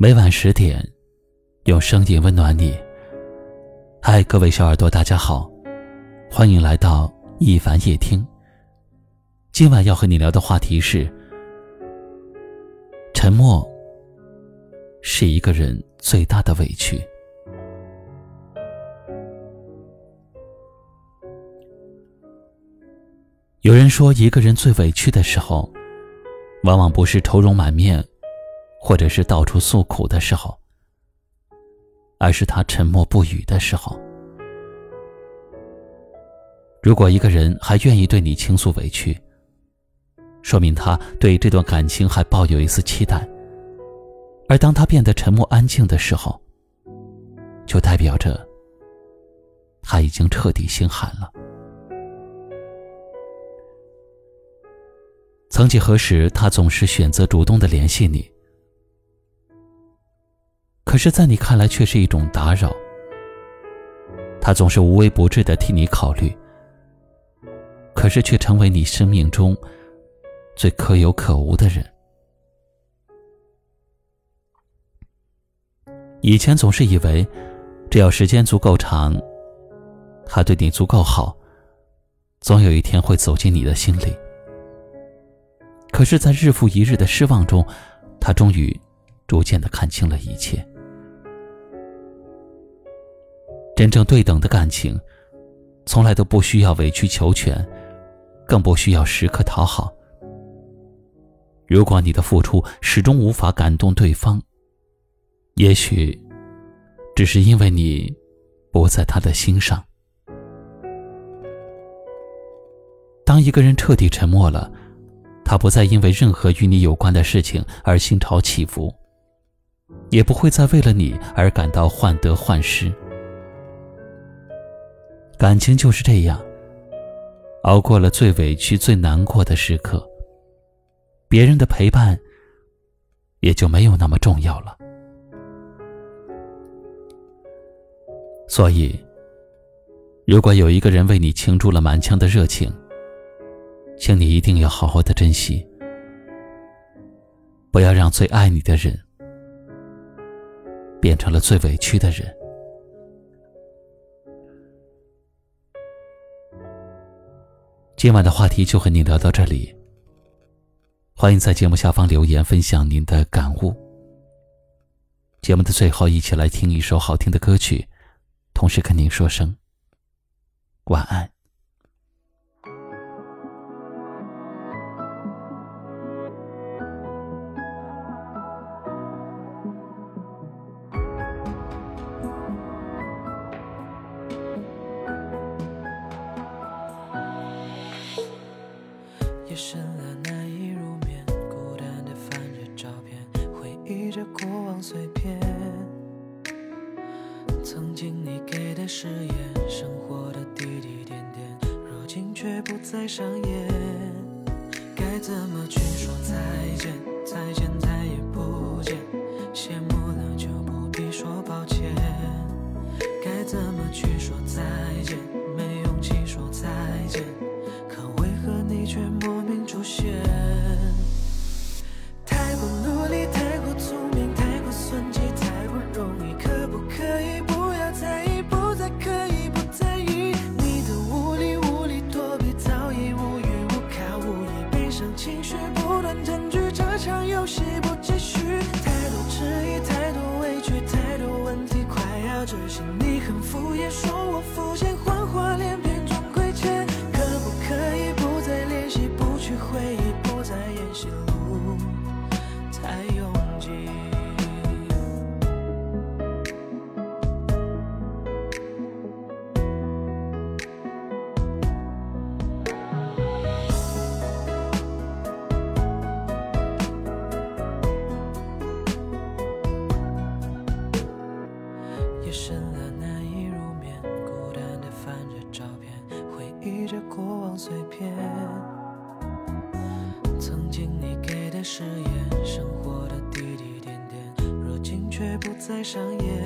每晚十点，用声音温暖你。嗨，各位小耳朵，大家好，欢迎来到一凡夜听。今晚要和你聊的话题是：沉默是一个人最大的委屈。有人说，一个人最委屈的时候，往往不是愁容满面。或者是到处诉苦的时候，而是他沉默不语的时候。如果一个人还愿意对你倾诉委屈，说明他对这段感情还抱有一丝期待；而当他变得沉默安静的时候，就代表着他已经彻底心寒了。曾几何时，他总是选择主动的联系你。可是，在你看来却是一种打扰。他总是无微不至的替你考虑，可是却成为你生命中最可有可无的人。以前总是以为，只要时间足够长，他对你足够好，总有一天会走进你的心里。可是，在日复一日的失望中，他终于逐渐的看清了一切。真正对等的感情，从来都不需要委曲求全，更不需要时刻讨好。如果你的付出始终无法感动对方，也许只是因为你不在他的心上。当一个人彻底沉默了，他不再因为任何与你有关的事情而心潮起伏，也不会再为了你而感到患得患失。感情就是这样，熬过了最委屈、最难过的时刻，别人的陪伴也就没有那么重要了。所以，如果有一个人为你倾注了满腔的热情，请你一定要好好的珍惜，不要让最爱你的人变成了最委屈的人。今晚的话题就和您聊到这里。欢迎在节目下方留言分享您的感悟。节目的最后，一起来听一首好听的歌曲，同时跟您说声晚安。夜深了，难以入眠，孤单的翻着照片，回忆着过往碎片。曾经你给的誓言，生活的滴滴点点，如今却不再上演。该怎么去说再见？再见再也不见，羡慕这些。你很敷衍，说我肤浅，过往碎片。曾经你给的誓言，生活的滴滴点点，如今却不再上演。